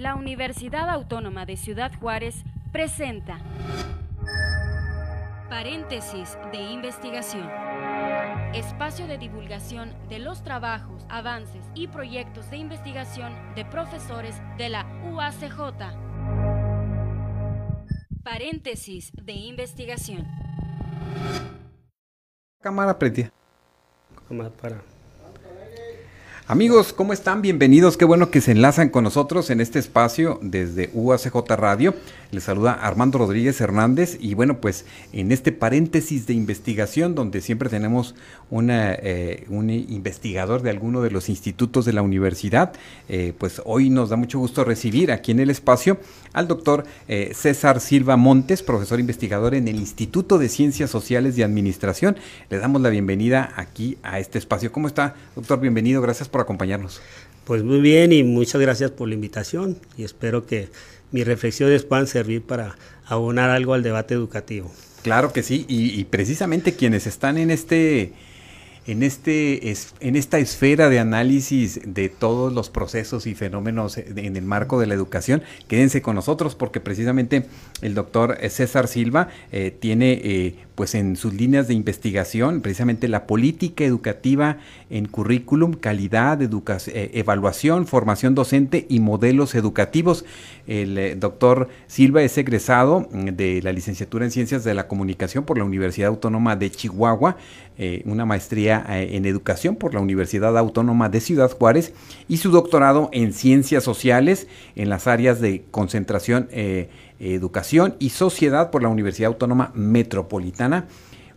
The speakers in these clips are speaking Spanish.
La Universidad Autónoma de Ciudad Juárez presenta Paréntesis de investigación. Espacio de divulgación de los trabajos, avances y proyectos de investigación de profesores de la UACJ. Paréntesis de investigación. Cámara prendida. Cámara para. Amigos, ¿cómo están? Bienvenidos. Qué bueno que se enlazan con nosotros en este espacio desde UACJ Radio. Les saluda Armando Rodríguez Hernández y bueno, pues en este paréntesis de investigación donde siempre tenemos una, eh, un investigador de alguno de los institutos de la universidad, eh, pues hoy nos da mucho gusto recibir aquí en el espacio al doctor eh, César Silva Montes, profesor investigador en el Instituto de Ciencias Sociales y Administración. Le damos la bienvenida aquí a este espacio. ¿Cómo está, doctor? Bienvenido, gracias por acompañarnos. Pues muy bien y muchas gracias por la invitación y espero que mis reflexiones puedan servir para abonar algo al debate educativo. Claro que sí, y, precisamente quienes están en este en, este, en esta esfera de análisis de todos los procesos y fenómenos en el marco de la educación, quédense con nosotros porque precisamente el doctor César Silva eh, tiene eh, pues en sus líneas de investigación precisamente la política educativa en currículum, calidad, eh, evaluación, formación docente y modelos educativos. El doctor Silva es egresado mm, de la licenciatura en Ciencias de la Comunicación por la Universidad Autónoma de Chihuahua, una maestría en educación por la Universidad Autónoma de Ciudad Juárez y su doctorado en Ciencias Sociales en las áreas de concentración Educación y Sociedad por la Universidad Autónoma Metropolitana.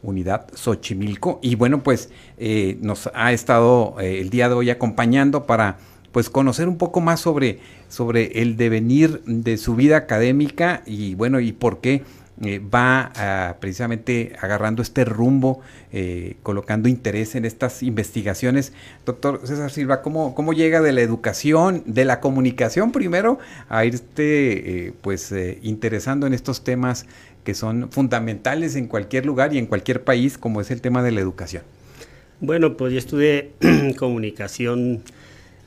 Unidad Xochimilco. Y bueno, pues eh, nos ha estado eh, el día de hoy acompañando para pues conocer un poco más sobre, sobre el devenir de su vida académica y bueno, y por qué eh, va precisamente agarrando este rumbo, eh, colocando interés en estas investigaciones. Doctor César Silva, ¿cómo, ¿cómo llega de la educación, de la comunicación primero, a irte eh, pues interesando en estos temas que son fundamentales en cualquier lugar y en cualquier país, como es el tema de la educación? Bueno, pues yo estudié comunicación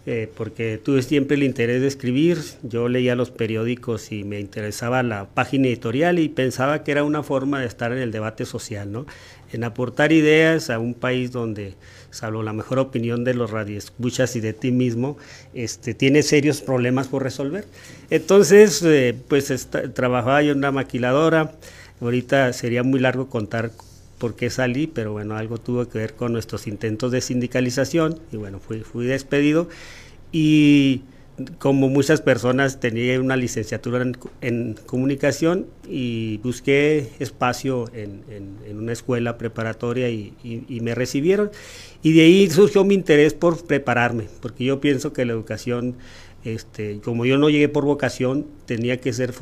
eh, porque tuve siempre el interés de escribir, yo leía los periódicos y me interesaba la página editorial y pensaba que era una forma de estar en el debate social, ¿no? en aportar ideas a un país donde, salvo la mejor opinión de los radioescuchas y de ti mismo, este, tiene serios problemas por resolver. Entonces, eh, pues trabajaba yo en una maquiladora, ahorita sería muy largo contar por qué salí, pero bueno, algo tuvo que ver con nuestros intentos de sindicalización y bueno, fui, fui despedido y como muchas personas tenía una licenciatura en, comunicación y busqué espacio en, una escuela preparatoria y, me recibieron. Y de ahí surgió mi interés por prepararme, porque yo pienso que la educación, este, como yo no llegué por vocación, tenía que ser,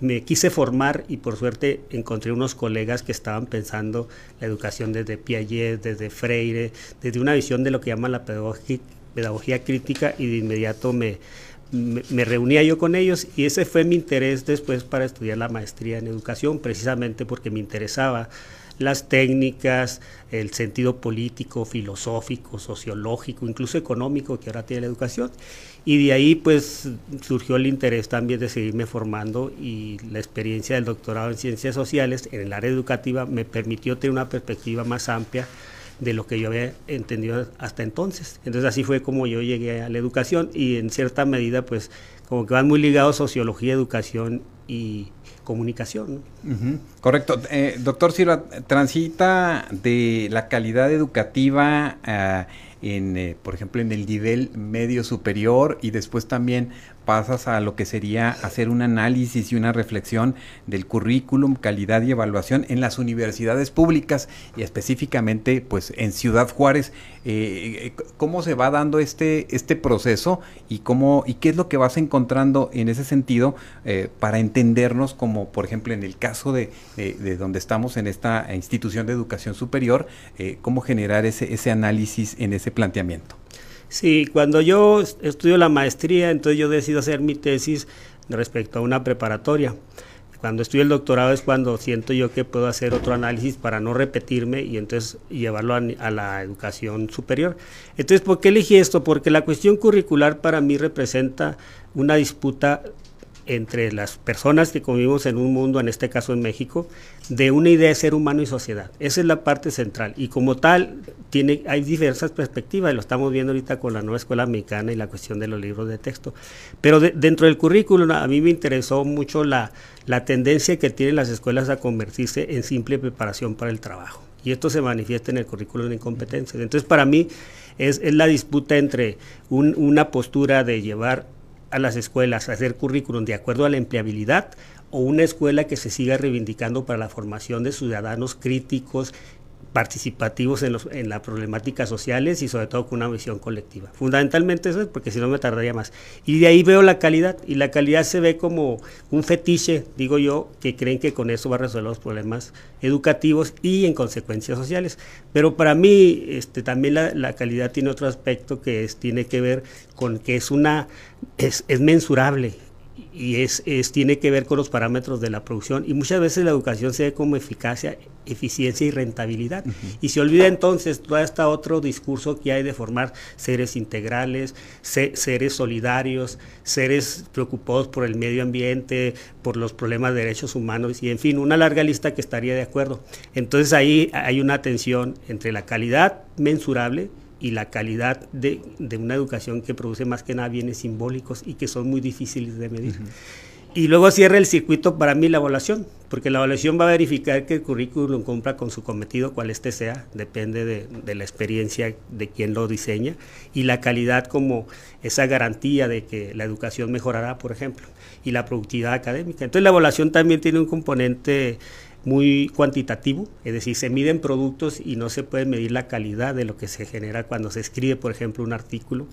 me quise formar y por suerte encontré unos colegas que estaban pensando la educación desde Piaget, desde Freire, desde una visión de lo que llaman la pedagogía pedagogía crítica y de inmediato me, me, reunía yo con ellos y ese fue mi interés después para estudiar la maestría en educación, precisamente porque me interesaba las técnicas, el sentido político, filosófico, sociológico, incluso económico que ahora tiene la educación. Y de ahí pues surgió el interés también de seguirme formando y la experiencia del doctorado en ciencias sociales en el área educativa me permitió tener una perspectiva más amplia de lo que yo había entendido hasta entonces. Entonces así fue como yo llegué a la educación y en cierta medida pues como que van muy ligados sociología, educación y comunicación. Correcto. Eh, doctor Silva, transita de la calidad educativa en, eh, por ejemplo, en el nivel medio superior y después también pasas a lo que sería hacer un análisis y una reflexión del currículum, calidad y evaluación en las universidades públicas y específicamente pues en Ciudad Juárez. Eh, eh, ¿Cómo se va dando este, este proceso y, cómo, y qué es lo que vas encontrando en ese sentido eh, para entendernos como por ejemplo en el caso de, de, donde estamos en esta institución de educación superior, cómo generar ese, ese análisis en ese planteamiento? Sí, cuando yo estudio la maestría, entonces yo decido hacer mi tesis respecto a una preparatoria. cuando estudio el doctorado es cuando siento yo que puedo hacer otro análisis para no repetirme y entonces llevarlo a, a la educación superior. Entonces, ¿por qué elegí esto? Porque la cuestión curricular para mí representa una disputa entre las personas que convivimos en un mundo, en este caso en México, de una idea de ser humano y sociedad. Esa es la parte central. Y como tal, tiene, hay diversas perspectivas, y lo estamos viendo ahorita con la nueva escuela mexicana y la cuestión de los libros de texto. Pero dentro del currículum, a mí me interesó mucho la, la tendencia que tienen las escuelas a convertirse en simple preparación para el trabajo. Y esto se manifiesta en el currículum de incompetencias. Entonces, para mí, es, es la disputa entre un, una postura de llevar a las escuelas hacer currículum de acuerdo a la empleabilidad o una escuela que se siga reivindicando para la formación de ciudadanos críticos, participativos en, los, en las problemáticas sociales y sobre todo con una visión colectiva. Fundamentalmente eso es porque si no me tardaría más. Y de ahí veo la calidad y la calidad se ve como un fetiche, digo yo, que creen que con eso va a resolver los problemas educativos y en consecuencias sociales. Pero para mí este, también la, la calidad tiene otro aspecto que es, tiene que ver con que es una es, es mensurable y es, es, tiene que ver con los parámetros de la producción y muchas veces la educación se ve como eficacia, eficiencia y rentabilidad. Uh -huh. Y se olvida entonces todo este otro discurso que hay de formar seres integrales, se, seres solidarios, seres preocupados por el medio ambiente, por los problemas de derechos humanos y en fin, una larga lista que estaría de acuerdo. Entonces ahí hay una tensión entre la calidad mensurable, y la calidad de, de, una educación que produce más que nada bienes simbólicos y que son muy difíciles de medir. Uh -huh. Y luego cierra el circuito para mí la evaluación, porque la evaluación va a verificar que el currículum cumpla con su cometido, cual este sea, depende de, de, la experiencia de quien lo diseña, y la calidad como esa garantía de que la educación mejorará, por ejemplo, y la productividad académica. Entonces la evaluación también tiene un componente muy cuantitativo, es decir, se miden productos y no se puede medir la calidad de lo que se genera cuando se escribe, por ejemplo, un artículo.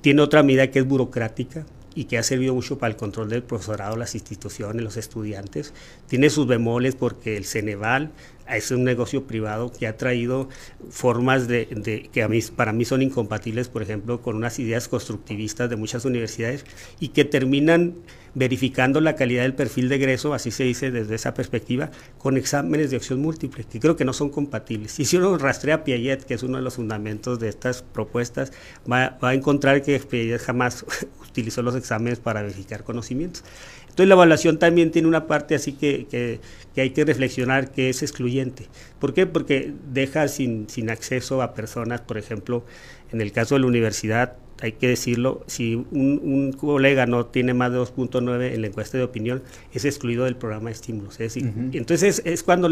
Tiene otra medida que es burocrática y que ha servido mucho para el control del profesorado, las instituciones, los estudiantes. Tiene sus bemoles porque el Ceneval es un negocio privado que ha traído formas de, que para mí son incompatibles, por ejemplo, con unas ideas constructivistas de muchas universidades y que terminan verificando la calidad del perfil de egreso, así se dice desde esa perspectiva, con exámenes de opción múltiple, que creo que no son compatibles. Y si uno rastrea Piaget, que es uno de los fundamentos de estas propuestas, va, a encontrar que Piaget jamás utilizó los exámenes para verificar conocimientos. Entonces la evaluación también tiene una parte así que, que, que, hay que reflexionar que es excluyente. ¿Por qué? Porque deja sin, sin acceso a personas, por ejemplo, en el caso de la universidad, hay que decirlo, si un, un colega no tiene más de 2.9 en la encuesta de opinión, es excluido del programa de estímulos. Es decir, uh -huh. Entonces es, es, cuando,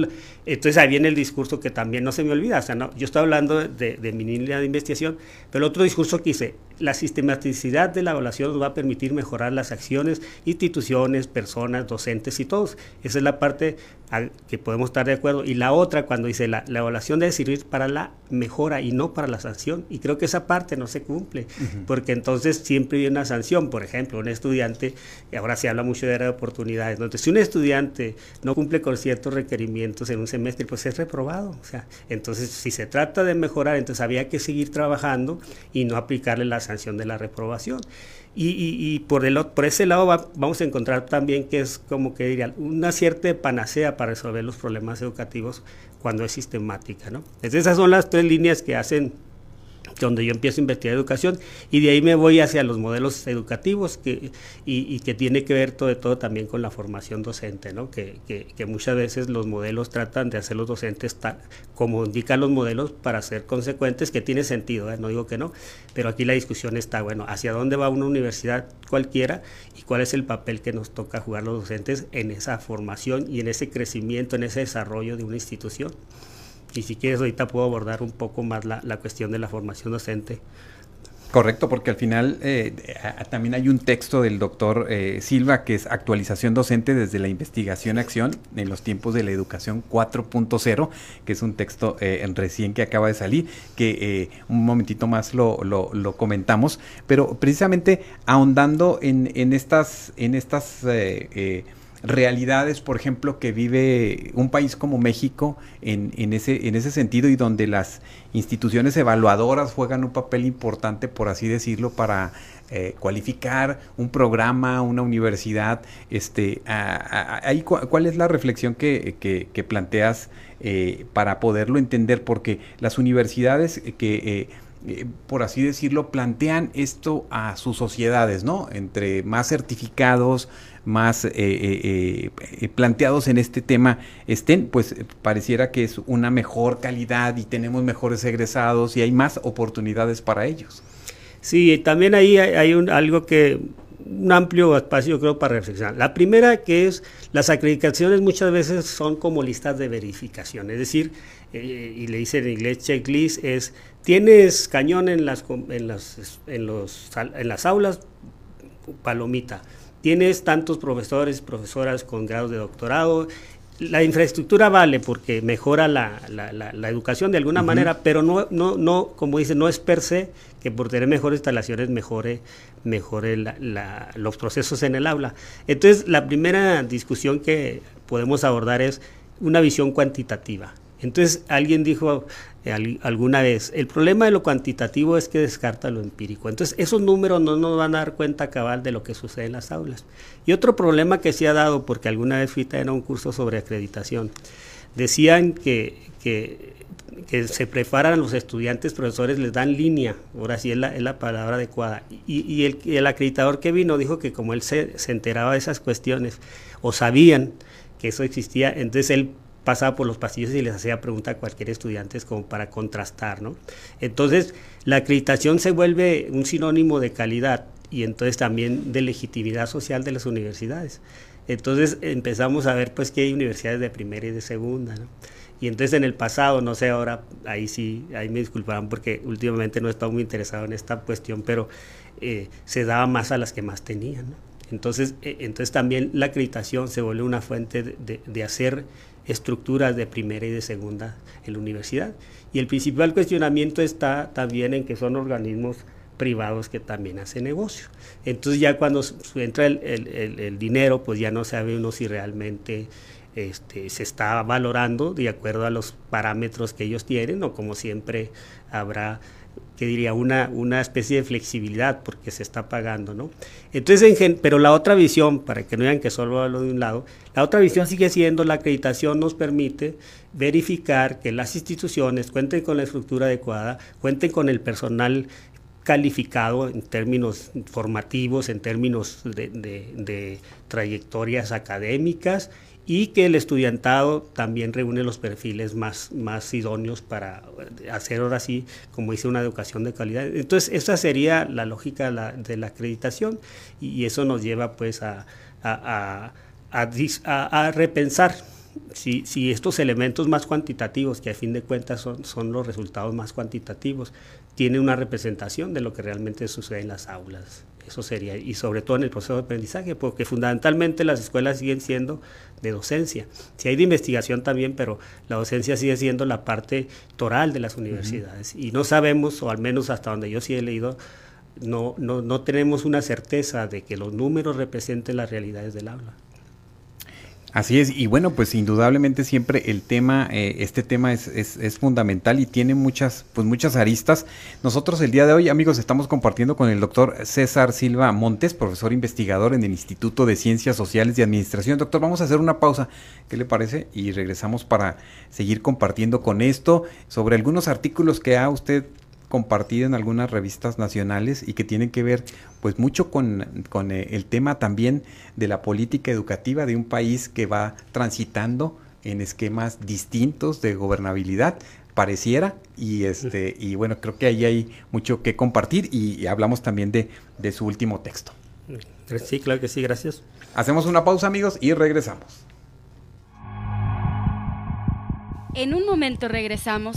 entonces ahí viene el discurso que también no se me olvida, o sea, no, yo estoy hablando de, de mi línea de investigación, pero el otro discurso que dice, la sistematicidad de la evaluación nos va a permitir mejorar las acciones, instituciones, personas, docentes y todos. Esa es la parte que podemos estar de acuerdo. Y la otra, cuando dice la, la, evaluación debe servir para la mejora y no para la sanción. Y creo que esa parte no se cumple, uh -huh. porque entonces siempre hay una sanción. Por ejemplo, un estudiante, y ahora se habla mucho de área de oportunidades, entonces si un estudiante no cumple con ciertos requerimientos en un semestre, pues es reprobado. O sea, entonces si se trata de mejorar, entonces había que seguir trabajando y no aplicarle la sanción de la reprobación. Y, por, el, por ese lado va, vamos a encontrar también que es como que diría una cierta panacea para resolver los problemas educativos cuando es sistemática. ¿no? Esas son las tres líneas que hacen donde yo empiezo a investigar educación y de ahí me voy hacia los modelos educativos que, y, que tiene que ver todo, también con la formación docente, ¿no? que, que, muchas veces los modelos tratan de hacer los docentes como indican los modelos para ser consecuentes, que tiene sentido, ¿eh? no digo que no, pero aquí la discusión está, bueno, hacia dónde va una universidad cualquiera y cuál es el papel que nos toca jugar los docentes en esa formación y en ese crecimiento, en ese desarrollo de una institución. Y si quieres, ahorita puedo abordar un poco más la, la cuestión de la formación docente. Correcto, porque al final eh, también hay un texto del doctor eh, Silva que es actualización docente desde la investigación acción en los tiempos de la educación 4.0, que es un texto eh, recién que acaba de salir, que eh, un momentito más lo, lo, lo, comentamos, pero precisamente ahondando en, en estas, en estas realidades, por ejemplo, que vive un país como México en, en, ese, en ese sentido y donde las instituciones evaluadoras juegan un papel importante, por así decirlo, para eh, cualificar un programa, una universidad. Este, ahí, ¿Cuál es la reflexión que, que, planteas eh, para poderlo entender? Porque las universidades que... Eh, por así decirlo, plantean esto a sus sociedades, ¿no? Entre más certificados, más eh, eh, eh, planteados en este tema estén, pues pareciera que es una mejor calidad y tenemos mejores egresados y hay más oportunidades para ellos. Sí, también ahí hay, un, algo que, un amplio espacio creo para reflexionar. La primera que es, las acreditaciones muchas veces son como listas de verificación, es decir, y le dice en inglés checklist, es, tienes cañón en las, en las, en los, en las aulas, palomita tienes tantos profesores, profesoras con grados de doctorado. La infraestructura vale porque mejora la, educación de alguna manera, pero no, no, no, como dice, no es per se que por tener mejores instalaciones mejore, mejore los procesos en el aula. Entonces, la primera discusión que podemos abordar es una visión cuantitativa. Entonces, alguien dijo, alguna vez. El problema de lo cuantitativo es que descarta lo empírico. Entonces, esos números no nos van a dar cuenta cabal de lo que sucede en las aulas. Y otro problema que se ha dado, porque alguna vez fui a un curso sobre acreditación, decían que, que, se preparan los estudiantes, profesores, les dan línea, ahora sí es la, es la palabra adecuada. Y, el, el, acreditador que vino dijo que como él se, se enteraba de esas cuestiones, o sabían que eso existía, entonces él pasaba por los pasillos y les hacía pregunta a cualquier estudiante como para contrastar, ¿no? Entonces, la acreditación se vuelve un sinónimo de calidad y entonces también de legitimidad social de las universidades. Entonces empezamos a ver pues que hay universidades de primera y de segunda, ¿no? Y entonces en el pasado, no sé, ahora ahí sí, ahí me disculparán porque últimamente no he estado muy interesado en esta cuestión, pero eh, se daba más a las que más tenían, ¿no? Entonces, eh, entonces también la acreditación se vuelve una fuente de, de hacer estructuras de primera y de segunda en la universidad. Y el principal cuestionamiento está también en que son organismos privados que también hacen negocio. Entonces ya cuando entra el, dinero, pues ya no sabe uno si realmente este, se está valorando de acuerdo a los parámetros que ellos tienen o como siempre habrá que diría, una, una especie de flexibilidad porque se está pagando, ¿no? Entonces, en pero la otra visión, para que no digan que solo hablo de un lado, la otra visión sigue siendo la acreditación nos permite verificar que las instituciones cuenten con la estructura adecuada, cuenten con el personal calificado en términos formativos, en términos de, de trayectorias académicas y que el estudiantado también reúne los perfiles más, más idóneos para hacer ahora sí, como dice, una educación de calidad. Entonces, esa sería la lógica de la, acreditación y, eso nos lleva pues a, a, a, repensar si, si, estos elementos más cuantitativos, que a fin de cuentas son, son los resultados más cuantitativos, tienen una representación de lo que realmente sucede en las aulas. Eso sería, y sobre todo en el proceso de aprendizaje, porque fundamentalmente las escuelas siguen siendo de docencia. Si hay de investigación también, pero la docencia sigue siendo la parte toral de las universidades. Y no sabemos, o al menos hasta donde yo sí he leído, no, no, no tenemos una certeza de que los números representen las realidades del aula. Así es, y bueno, pues indudablemente siempre el tema, eh, este tema es, es, fundamental y tiene muchas, pues muchas aristas. Nosotros el día de hoy, amigos, estamos compartiendo con el doctor César Silva Montes, profesor investigador en el Instituto de Ciencias Sociales y Administración. Doctor, vamos a hacer una pausa, ¿qué le parece? Y regresamos para seguir compartiendo con esto sobre algunos artículos que ha usted compartida en algunas revistas nacionales y que tienen que ver pues mucho con, eh, el tema también de la política educativa de un país que va transitando en esquemas distintos de gobernabilidad pareciera y este y bueno creo que ahí hay mucho que compartir y, hablamos también de, de su último texto. Sí claro que sí gracias. Hacemos una pausa amigos y regresamos. En un momento regresamos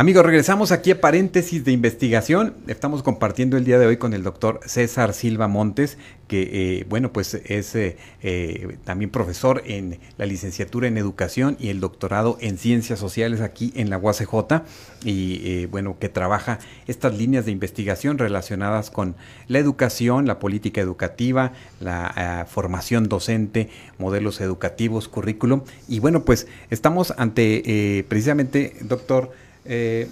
Amigos, regresamos aquí a paréntesis de investigación. Estamos compartiendo el día de hoy con el doctor César Silva Montes, que, eh, bueno, pues es eh, eh, también profesor en la licenciatura en educación y el doctorado en ciencias sociales aquí en la UACJ y, bueno, que trabaja estas líneas de investigación relacionadas con la educación, la política educativa, la formación docente, modelos educativos, currículum. Y bueno, pues estamos ante, precisamente, doctor, eh,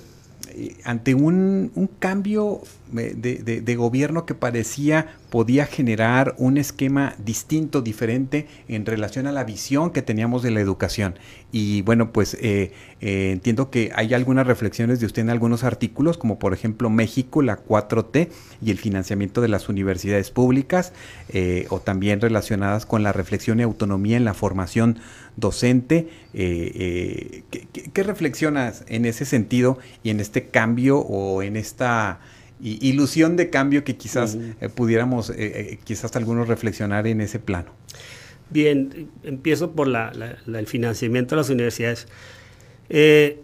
ante un, un cambio de, de, gobierno que parecía podía generar un esquema distinto, diferente en relación a la visión que teníamos de la educación. Y bueno, pues eh, eh, entiendo que hay algunas reflexiones de usted en algunos artículos, como por ejemplo México, la 4T y el financiamiento de las universidades públicas, eh, o también relacionadas con la reflexión y autonomía en la formación docente. ¿qué, qué reflexionas en ese sentido y en este cambio o en esta ilusión de cambio que quizás eh, pudiéramos, eh, eh, quizás algunos reflexionar en ese plano. Bien, empiezo por la, el financiamiento de las universidades. el,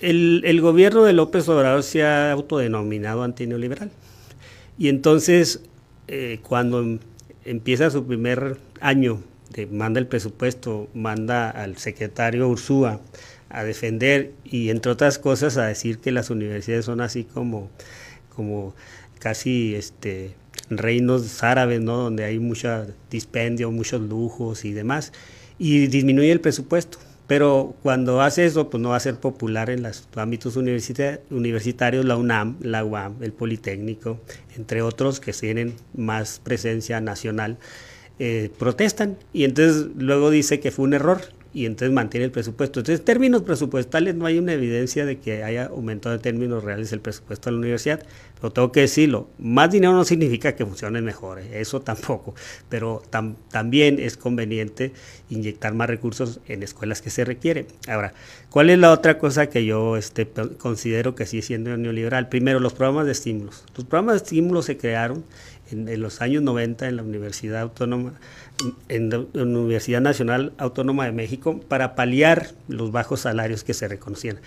el, gobierno de López Obrador se ha autodenominado antineoliberal. Y entonces, cuando empieza su primer año, manda el presupuesto, manda al secretario Ursúa a defender y entre otras cosas a decir que las universidades son así como, como casi este, reinos árabes, ¿no? donde hay mucho dispendio, muchos lujos y demás, y disminuye el presupuesto. Pero cuando hace eso, pues no va a ser popular en los ámbitos universitarios, la UNAM, la UAM, el Politécnico, entre otros que tienen más presencia nacional, eh, protestan y entonces luego dice que fue un error y entonces mantiene el presupuesto. Entonces, en términos presupuestales no hay una evidencia de que haya aumentado en términos reales el presupuesto de la universidad, pero tengo que decirlo, más dinero no significa que funcione mejor, ¿eh? eso tampoco, pero también es conveniente inyectar más recursos en escuelas que se requieren. Ahora, ¿cuál es la otra cosa que yo este, considero que sigue siendo neoliberal? Primero, los programas de estímulos. Los programas de estímulos se crearon en, los años 90 en la Universidad Autónoma en la Universidad Nacional Autónoma de México para paliar los bajos salarios que se reconocían.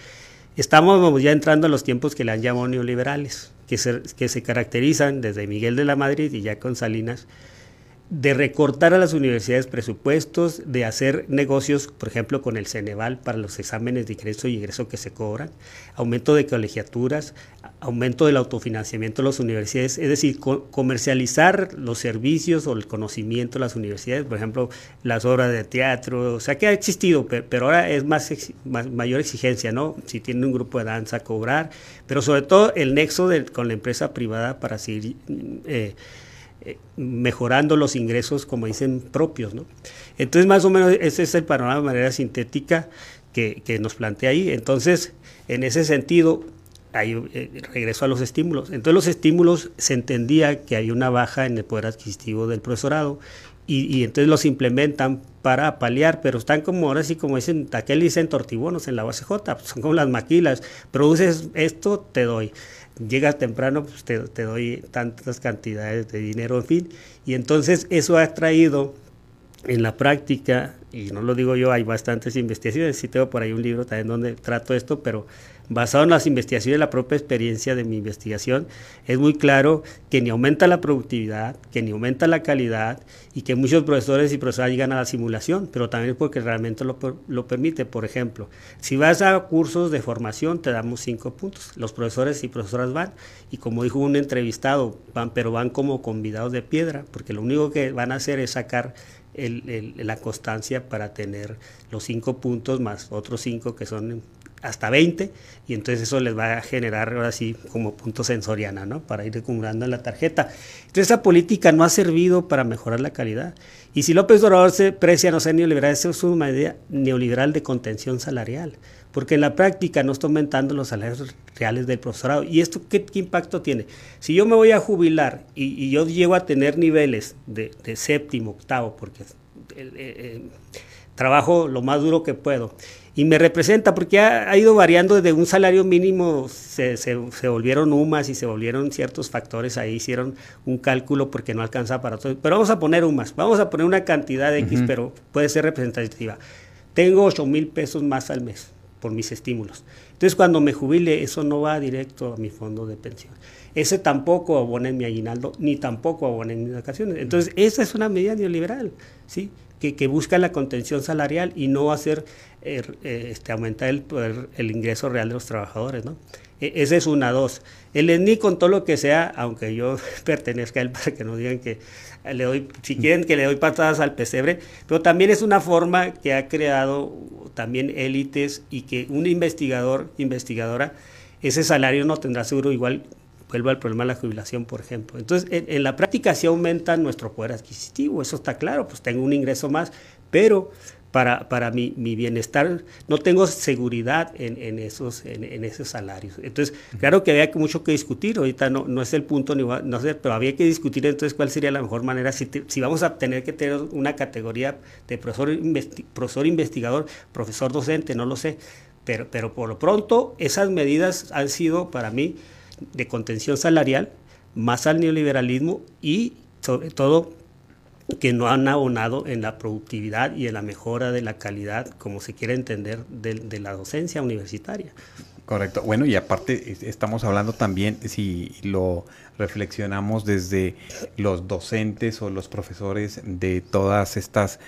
Estamos ya entrando a los tiempos que le han llamado neoliberales, que se, que se caracterizan desde Miguel de la Madrid y ya con Salinas de recortar a las universidades presupuestos, de hacer negocios, por ejemplo, con el Ceneval para los exámenes de ingreso y egreso que se cobran, aumento de colegiaturas, aumento del autofinanciamiento de las universidades, es decir, comercializar los servicios o el conocimiento de las universidades, por ejemplo, las obras de teatro, o sea, que ha existido, pero, ahora es más, mayor exigencia, ¿no? Si tiene un grupo de danza, cobrar, pero sobre todo el nexo con la empresa privada para seguir... Eh, eh, mejorando los ingresos, como dicen, propios. ¿no? Entonces, más o menos, ese es el panorama de manera sintética que, nos plantea ahí. Entonces, en ese sentido, hay, eh, regreso a los estímulos. Entonces, los estímulos se entendía que hay una baja en el poder adquisitivo del profesorado y, entonces los implementan para paliar, pero están como ahora sí, como dicen, aquel dicen tortibonos en la UACJ, son como las maquilas, produces esto, te doy llegas temprano, pues te, doy tantas cantidades de dinero, en fin. Y entonces eso ha traído en la práctica, y no lo digo yo, hay bastantes investigaciones, sí tengo por ahí un libro también donde trato esto, pero basado en las investigaciones, la propia experiencia de mi investigación, es muy claro que ni aumenta la productividad, que ni aumenta la calidad y que muchos profesores y profesoras llegan a la simulación, pero también porque realmente lo, lo permite. Por ejemplo, si vas a cursos de formación, te damos cinco puntos. Los profesores y profesoras van y como dijo un entrevistado, van, pero van como convidados de piedra, porque lo único que van a hacer es sacar la constancia para tener los cinco puntos más otros cinco que son hasta 20 y entonces eso les va a generar ahora sí como punto sensoriana, ¿no? Para ir acumulando en la tarjeta. Entonces esa política no ha servido para mejorar la calidad. Y si López Obrador se precia no ser neoliberal, eso es una idea neoliberal de contención salarial, porque en la práctica no está aumentando los salarios reales del profesorado. ¿Y esto qué, impacto tiene? Si yo me voy a jubilar y, yo llego a tener niveles de, séptimo, octavo, porque trabajo lo más duro que puedo, y me representa porque ha, ido variando desde un salario mínimo, se, se, volvieron UMAS y se volvieron ciertos factores ahí, hicieron un cálculo porque no alcanza para todo. Pero vamos a poner UMAS, vamos a poner una cantidad de X, pero puede ser representativa. Tengo 8 mil pesos más al mes, por mis estímulos. Entonces cuando me jubile, eso no va directo a mi fondo de pensión. Ese tampoco abona en mi aguinaldo, ni tampoco abona en mis vacaciones. Entonces esa es una medida neoliberal, ¿sí? Que, busca la contención salarial y no hacer eh, eh, este, aumentar el, el, ingreso real de los trabajadores, ¿no? E, esa es una, dos. El ENI con todo lo que sea, aunque yo pertenezca a él para que no digan que le doy, si quieren que le doy patadas al pesebre, pero también es una forma que ha creado también élites y que un investigador, investigadora, ese salario no tendrá seguro igual, vuelvo al problema de la jubilación, por ejemplo. Entonces, en, la práctica sí aumenta nuestro poder adquisitivo, eso está claro, pues tengo un ingreso más, pero para, para mi, mi, bienestar, no tengo seguridad en, en esos, en, esos salarios. Entonces, claro que había mucho que discutir, ahorita no, no es el punto, ni no sé, pero había que discutir entonces cuál sería la mejor manera, si, si vamos a tener que tener una categoría de profesor, profesor investigador, profesor docente, no lo sé, pero, pero por lo pronto esas medidas han sido para mí de contención salarial, más al neoliberalismo y sobre todo que no han abonado en la productividad y en la mejora de la calidad, como se quiere entender, de, la docencia universitaria. Correcto. Bueno, y aparte estamos hablando también, si lo reflexionamos desde los docentes o los profesores de todas estas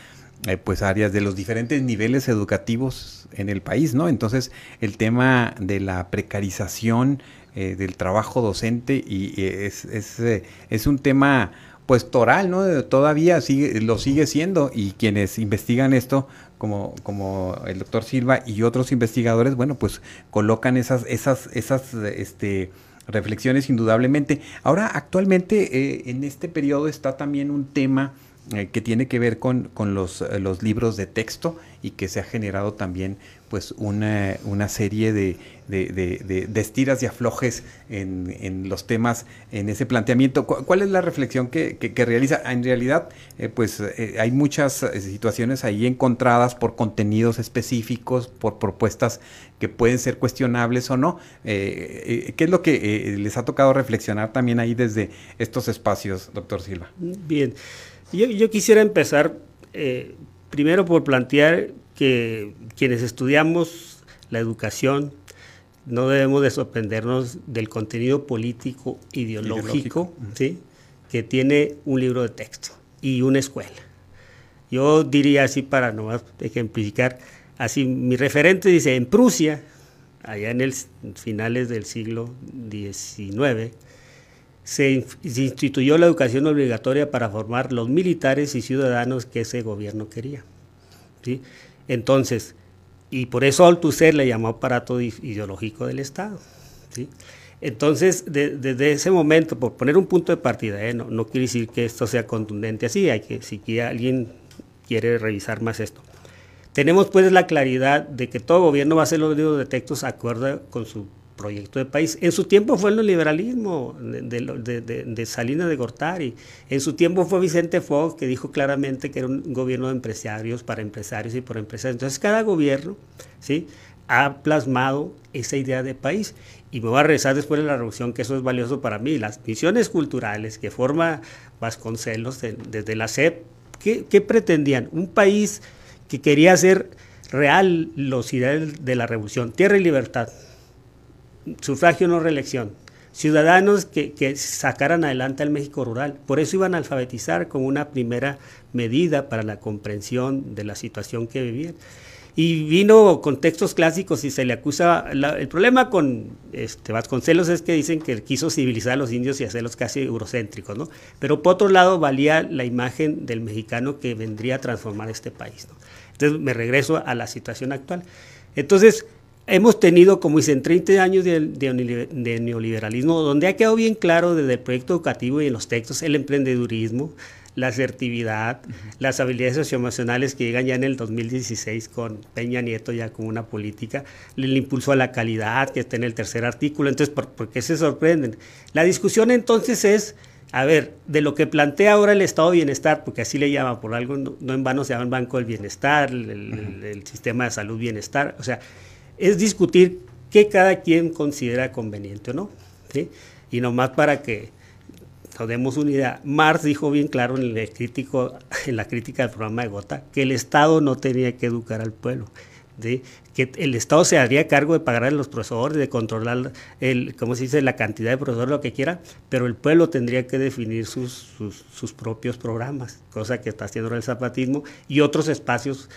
eh, pues áreas de los diferentes niveles educativos en el país, ¿no? Entonces, el tema de la precarización eh, del trabajo docente y es, es, eh, es un tema pues toral, ¿no? Todavía sigue, lo sigue siendo y quienes investigan esto, como, como el doctor Silva y otros investigadores, bueno, pues colocan esas, esas, esas, este, reflexiones indudablemente. Ahora, actualmente, eh, en este periodo está también un tema eh, que tiene que ver con, con los, eh, los, libros de texto y que se ha generado también pues una, una serie de, de, estiras y aflojes en, en, los temas, en ese planteamiento. ¿Cuál es la reflexión que, que, realiza? En realidad, eh, pues hay muchas situaciones ahí encontradas por contenidos específicos, por propuestas que pueden ser cuestionables o no. ¿Qué es lo que les ha tocado reflexionar también ahí desde estos espacios, doctor Silva? Bien. Yo, quisiera empezar eh, primero por plantear que quienes estudiamos la educación no debemos de sorprendernos del contenido político ideológico, ¿sí? que tiene un libro de texto y una escuela. Yo diría así para no ejemplificar, así mi referente dice, en Prusia, allá en el finales del siglo XIX, se, instituyó la educación obligatoria para formar los militares y ciudadanos que ese gobierno quería. ¿sí? Entonces, y por eso Althusser le llamó aparato ideológico del Estado. ¿sí? Entonces, desde ese momento, por poner un punto de partida, ¿eh? no, no, quiere decir que esto sea contundente así, hay que, si alguien quiere revisar más esto. Tenemos pues la claridad de que todo gobierno va a hacer los libros de textos acorde con su proyecto de país. En su tiempo fue el liberalismo de, de, Salinas de Gortari. En su tiempo fue Vicente Fox que dijo claramente que era un gobierno de empresarios para empresarios y por empresarios. Entonces cada gobierno ¿sí? ha plasmado esa idea de país. Y me voy a regresar después de la revolución, que eso es valioso para mí. Las misiones culturales que forma Vasconcelos desde la SEP, ¿qué, ¿qué pretendían? Un país que quería hacer real los ideales de la revolución, tierra y libertad, sufragio no reelección, ciudadanos que, sacaran adelante al México rural. Por eso iban a alfabetizar como una primera medida para la comprensión de la situación que vivían. Y vino con textos clásicos y se le acusa, el problema con este, Vasconcelos es que dicen que quiso civilizar a los indios y hacerlos casi eurocéntricos, ¿no? Pero por otro lado valía la imagen del mexicano que vendría a transformar este país. Entonces me regreso a la situación actual. Entonces, hemos tenido, como dicen, 30 años de, neoliberalismo, donde ha quedado bien claro desde el proyecto educativo y en los textos el emprendedurismo, la asertividad, las habilidades socioemocionales que llegan ya en el 2016 con Peña Nieto ya como una política, el impulso a la calidad que está en el tercer artículo. Entonces, ¿por, qué se sorprenden? La discusión entonces es, a ver, de lo que plantea ahora el Estado de Bienestar, porque así le llaman, por algo no, en vano se llama el Banco del Bienestar, el, el sistema de salud bienestar, o sea, es discutir qué cada quien considera conveniente o no. Y nomás para que nos demos una idea, Marx dijo bien claro en, la crítica del programa de Gotha que el Estado no tenía que educar al pueblo. que el Estado se haría cargo de pagar a los profesores, de controlar el, ¿cómo se dice?, la cantidad de profesores, lo que quiera, pero el pueblo tendría que definir sus, sus, propios programas, cosa que está haciendo el zapatismo y otros espacios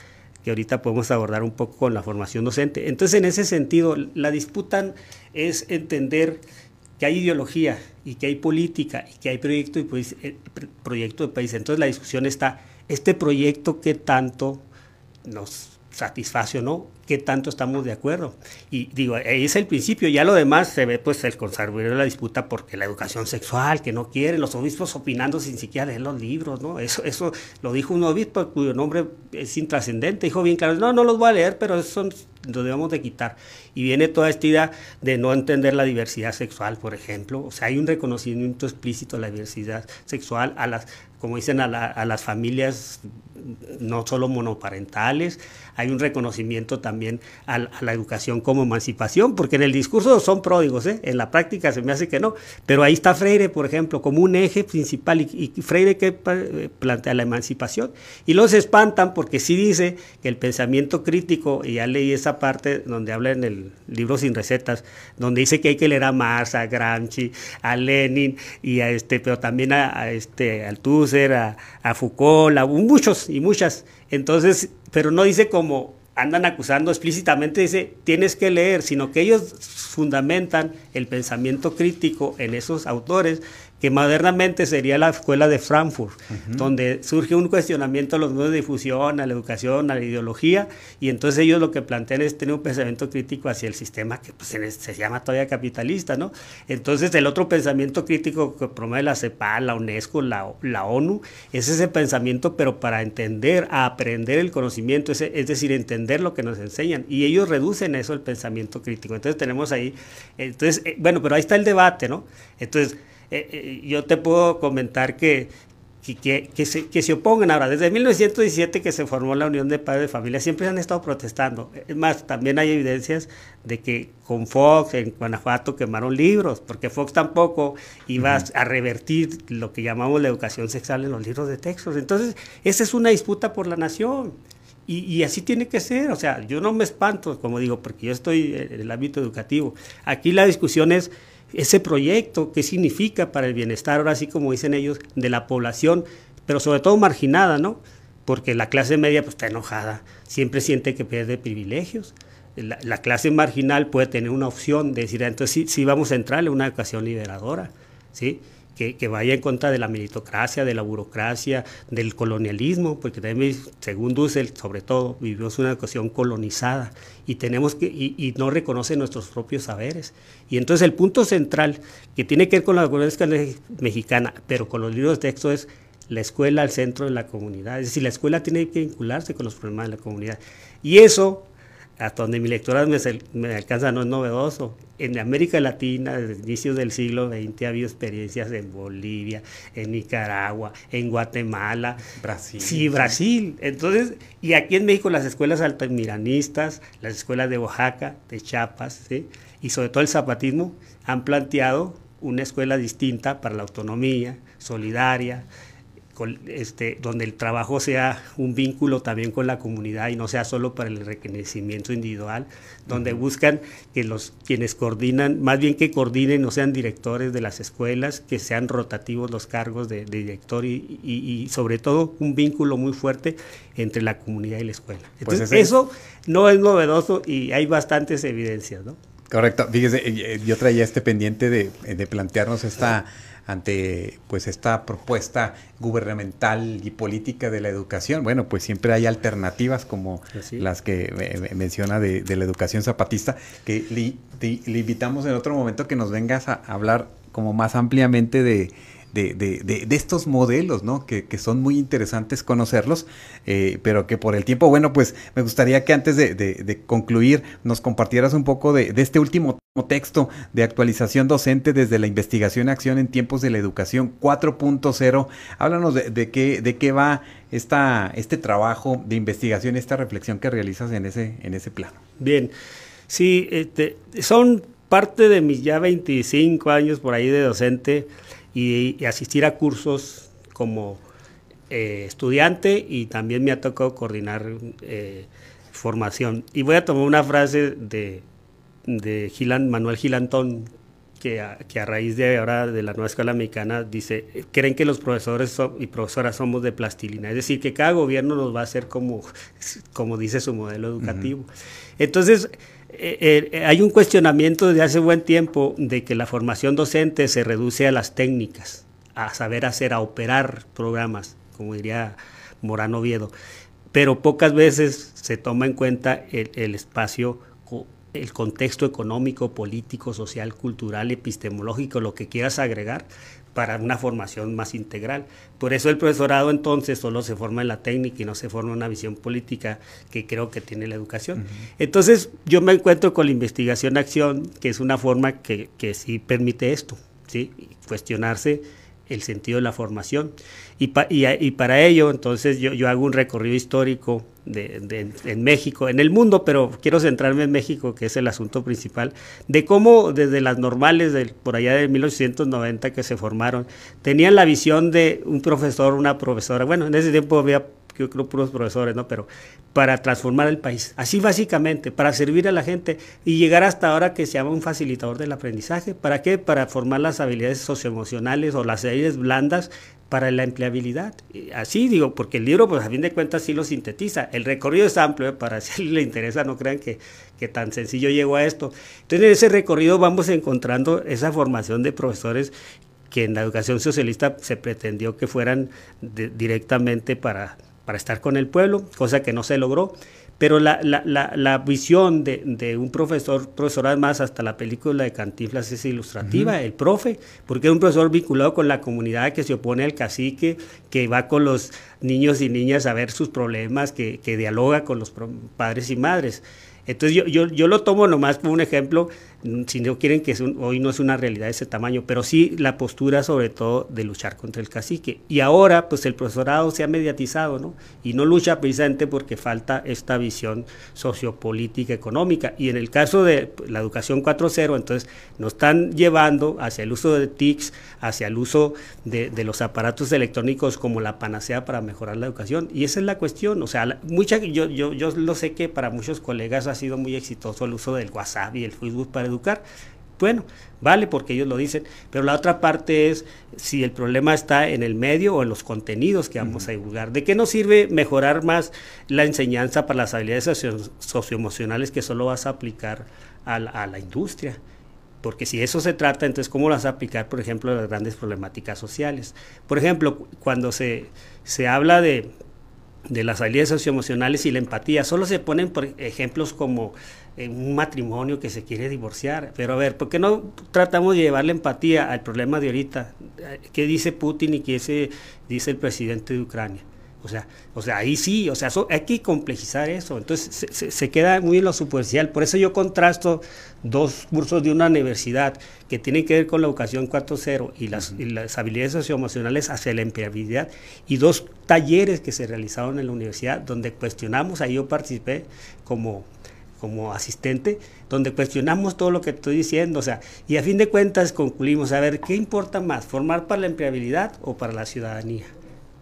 que ahorita podemos abordar un poco con la formación docente. Entonces, en ese sentido, la disputa es entender que hay ideología y que hay política y que hay proyecto, y pues, eh, proyecto de país. Entonces, la discusión está, ¿este proyecto qué tanto nos satisface o no, qué tanto estamos de acuerdo. Y digo, ahí es el principio, ya lo demás se ve pues el conservador de la disputa porque la educación sexual, que no quieren, los obispos opinando sin siquiera leer los libros, ¿no? Eso, eso lo dijo un obispo cuyo nombre es intrascendente, dijo bien claro, no, no los voy a leer, pero eso lo debemos de quitar. Y viene toda esta idea de no entender la diversidad sexual, por ejemplo, o sea, hay un reconocimiento explícito de la diversidad sexual a las como dicen, a, a, las familias no solo monoparentales, hay un reconocimiento también a, la educación como emancipación, porque en el discurso son pródigos, ¿eh? en la práctica se me hace que no, pero ahí está Freire, por ejemplo, como un eje principal, y, Freire que eh, plantea la emancipación, y los espantan porque sí dice que el pensamiento crítico, y ya leí esa parte donde habla en el libro Sin Recetas, donde dice que hay que leer a Marx, a Gramsci, a Lenin, y a este, pero también a, este, A, a Foucault, a muchos y muchas, entonces, pero no dice como andan acusando explícitamente, dice, tienes que leer, sino que ellos fundamentan el pensamiento crítico en esos autores que modernamente sería la escuela de Frankfurt, donde surge un cuestionamiento a los medios de difusión, a la educación, a la ideología, y entonces ellos lo que plantean es tener un pensamiento crítico hacia el sistema que pues, se, llama todavía capitalista, ¿no? Entonces el otro pensamiento crítico que promueve la CEPAL, la UNESCO, la, la ONU, es ese pensamiento, pero para entender, a aprender el conocimiento, es, es decir, entender lo que nos enseñan, y ellos reducen eso el pensamiento crítico. Entonces tenemos ahí, entonces, eh, bueno, pero ahí está el debate, ¿no? Entonces, eh, eh, yo te puedo comentar que, que, que, se, que, se, opongan ahora. Desde 1917 que se formó la Unión de Padres de Familia, siempre han estado protestando. Es más, también hay evidencias de que con Fox en Guanajuato quemaron libros, porque Fox tampoco iba a revertir lo que llamamos la educación sexual en los libros de textos. Entonces, esa es una disputa por la nación. Y, y, así tiene que ser, o sea, yo no me espanto, como digo, porque yo estoy en el ámbito educativo. Aquí la discusión es ese proyecto, qué significa para el bienestar, ahora sí como dicen ellos, de la población, pero sobre todo marginada, ¿no? Porque la clase media pues está enojada, siempre siente que pierde privilegios. La, clase marginal puede tener una opción de decir, ah, entonces sí, sí vamos a entrarle a una educación liberadora, ¿sí? Que, vaya en contra de la meritocracia, de la burocracia, del colonialismo, porque también, según Dussel, sobre todo, vivimos una educación colonizada y tenemos que y, no reconoce nuestros propios saberes. Y entonces el punto central que tiene que ver con la educación mexicana, pero con los libros de texto es la escuela al centro de la comunidad. Es decir, la escuela tiene que vincularse con los problemas de la comunidad. Y eso hasta donde mi lectura me, me, alcanza, no es novedoso. En América Latina, desde inicios del siglo XX, ha habido experiencias en Bolivia, en Nicaragua, en Guatemala. Brasil. Sí, Brasil. Entonces, y aquí en México las escuelas altamiranistas, las escuelas de Oaxaca, de Chiapas, y sobre todo el zapatismo, han planteado una escuela distinta para la autonomía, solidaria, este, donde el trabajo sea un vínculo también con la comunidad y no sea solo para el reconocimiento individual, donde buscan que los quienes coordinan, más bien que coordinen, no sean directores de las escuelas, que sean rotativos los cargos de, director y, sobre todo un vínculo muy fuerte entre la comunidad y la escuela. Pues Entonces, eso no es novedoso y hay bastantes evidencias, ¿no? Correcto. Fíjese, eh, yo traía este pendiente de, de plantearnos esta ante pues esta propuesta gubernamental y política de la educación. Bueno, pues siempre hay alternativas como las que menciona de, la educación zapatista, que le, invitamos en otro momento que nos vengas a hablar como más ampliamente de, de, de, de, estos modelos, ¿no? Que, que, son muy interesantes conocerlos, eh, pero que por el tiempo, bueno, pues me gustaría que antes de, concluir nos compartieras un poco de, este último texto de actualización docente desde la investigación y acción en tiempos de la educación 4.0. Háblanos de, qué, de qué va esta, este trabajo de investigación, esta reflexión que realizas en ese, en ese plano. Bien, sí, este, son parte de mis ya 25 años por ahí de docente y, asistir a cursos como eh, estudiante y también me ha tocado coordinar eh, formación. Y voy a tomar una frase de, de Gilan, Manuel Gilantón, que a, que a, raíz de ahora de la nueva escuela mexicana dice, creen que los profesores y profesoras somos de plastilina, es decir, que cada gobierno nos va a hacer como, como dice su modelo educativo. Entonces, eh, eh, hay un cuestionamiento desde hace buen tiempo de que la formación docente se reduce a las técnicas, a saber hacer, a operar programas, como diría Morano Viedo, pero pocas veces se toma en cuenta el espacio el contexto económico, político, social, cultural, epistemológico, lo que quieras agregar para una formación más integral. Por eso el profesorado entonces solo se forma en la técnica y no se forma una visión política que creo que tiene la educación. Entonces yo me encuentro con la investigación-acción, que es una forma que, que sí permite esto, ¿sí? cuestionarse el sentido de la formación. Y, y, para ello, entonces, yo, yo, hago un recorrido histórico de, en México, en el mundo, pero quiero centrarme en México, que es el asunto principal, de cómo desde las normales, por allá de 1890 que se formaron, tenían la visión de un profesor, una profesora. Bueno, en ese tiempo había yo creo puros profesores, ¿no? Pero para transformar el país, así básicamente, para servir a la gente y llegar hasta ahora que se llama un facilitador del aprendizaje. ¿Para qué? Para formar las habilidades socioemocionales o las habilidades blandas para la empleabilidad. Así digo, porque el libro, pues a fin de cuentas, sí lo sintetiza. El recorrido es amplio, ¿eh? para si le interesa, no crean que, que tan sencillo llego a esto. Entonces, en ese recorrido vamos encontrando esa formación de profesores que en la educación socialista se pretendió que fueran directamente para para estar con el pueblo, cosa que no se logró. Pero la, la, la, visión de, de, un profesor, profesor además hasta la película de Cantinflas es ilustrativa, el profe, porque es un profesor vinculado con la comunidad que se opone al cacique, que va con los niños y niñas a ver sus problemas, que, que dialoga con los padres y madres. Entonces yo, yo, yo, lo tomo nomás como un ejemplo, si no quieren que hoy no es una realidad de ese tamaño, pero sí la postura sobre todo de luchar contra el cacique. Y ahora pues el profesorado se ha mediatizado, ¿no? Y no lucha precisamente porque falta esta visión sociopolítica económica. Y en el caso de pues, la educación 4.0, entonces nos están llevando hacia el uso de TICs, hacia el uso de, de, los aparatos electrónicos como la panacea para mejorar la educación. Y esa es la cuestión, o sea, mucha, yo, yo, yo lo sé que para muchos colegas ha sido muy exitoso el uso del WhatsApp y el Facebook para educar. Bueno, vale porque ellos lo dicen, pero la otra parte es si el problema está en el medio o en los contenidos que vamos a divulgar. ¿De qué nos sirve mejorar más la enseñanza para las habilidades socioemocionales que solo vas a aplicar a la, a la industria? porque si eso se trata, entonces ¿cómo a aplicar, por ejemplo, a las grandes problemáticas sociales? Por ejemplo, cuando se, se habla de, de las habilidades socioemocionales y la empatía. Solo se ponen por ejemplos como eh, un matrimonio que se quiere divorciar. Pero a ver, ¿por qué no tratamos de llevar la empatía al problema de ahorita? ¿Qué dice Putin y qué dice el presidente de Ucrania? O sea, o sea, ahí sí, o sea, hay que complejizar eso. Entonces se, se, queda muy en lo superficial. Por eso yo contrasto dos cursos de una universidad que tienen que ver con la educación 4.0 y las, uh -huh. y las habilidades socioemocionales hacia la empleabilidad y dos talleres que se realizaron en la universidad donde cuestionamos, ahí yo participé como como asistente, donde cuestionamos todo lo que estoy diciendo, o sea, y a fin de cuentas concluimos, a ver, ¿qué importa más, formar para la empleabilidad o para la ciudadanía?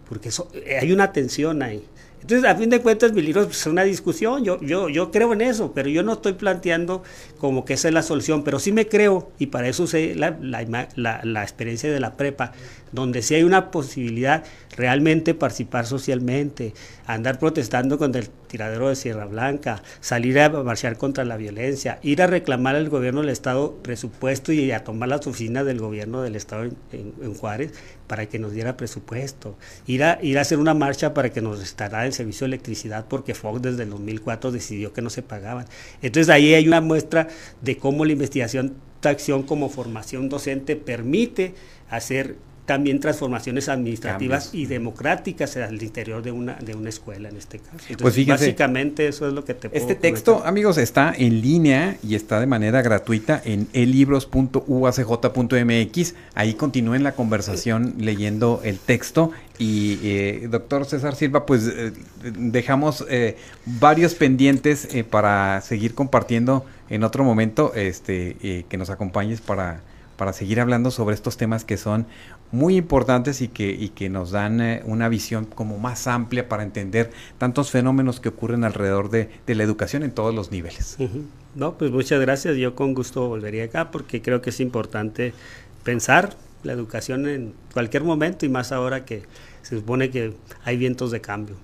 Porque eso, eh, hay una tensión ahí. Entonces, a fin de cuentas, mi libro pues, es una discusión, yo, yo, yo creo en eso, pero yo no estoy planteando como que esa es la solución, pero sí me creo, y para eso sé la, la, la, la experiencia de la prepa, donde sí hay una posibilidad realmente participar socialmente, andar protestando contra el tiradero de Sierra Blanca, salir a marchar contra la violencia, ir a reclamar al gobierno del Estado presupuesto y a tomar las oficinas del gobierno del Estado en, en, en Juárez para que nos diera presupuesto, ir a, ir a hacer una marcha para que nos restaurara el servicio de electricidad porque Fox desde el 2004 decidió que no se pagaban. Entonces ahí hay una muestra de cómo la investigación de acción como formación docente permite hacer también transformaciones administrativas Cambios. y democráticas al interior de una, de una escuela en este caso. Entonces, pues fíjense, básicamente eso es lo que te puedo Este texto, comentar. amigos, está en línea y está de manera gratuita en elibros.uacj.mx. Ahí continúen la conversación leyendo el texto. Y eh, doctor César Silva, pues eh, dejamos eh, varios pendientes eh, para seguir compartiendo en otro momento, este, eh, que nos acompañes para para seguir hablando sobre estos temas que son muy importantes y que, y que nos dan eh, una visión como más amplia para entender tantos fenómenos que ocurren alrededor de, de la educación en todos los niveles. No, pues muchas gracias. Yo con gusto volvería acá porque creo que es importante pensar la educación en cualquier momento y más ahora que se supone que hay vientos de cambio.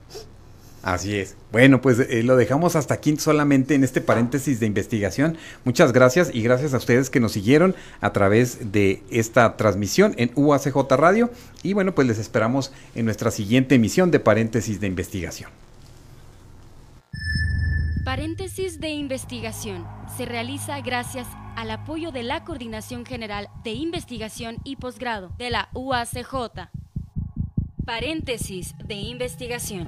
Así es. Bueno, pues eh, lo dejamos hasta aquí solamente en este paréntesis de investigación. Muchas gracias y gracias a ustedes que nos siguieron a través de esta transmisión en UACJ Radio. Y bueno, pues les esperamos en nuestra siguiente emisión de paréntesis de investigación. Paréntesis de investigación se realiza gracias al apoyo de la Coordinación General de Investigación y Posgrado de la UACJ. Paréntesis de investigación.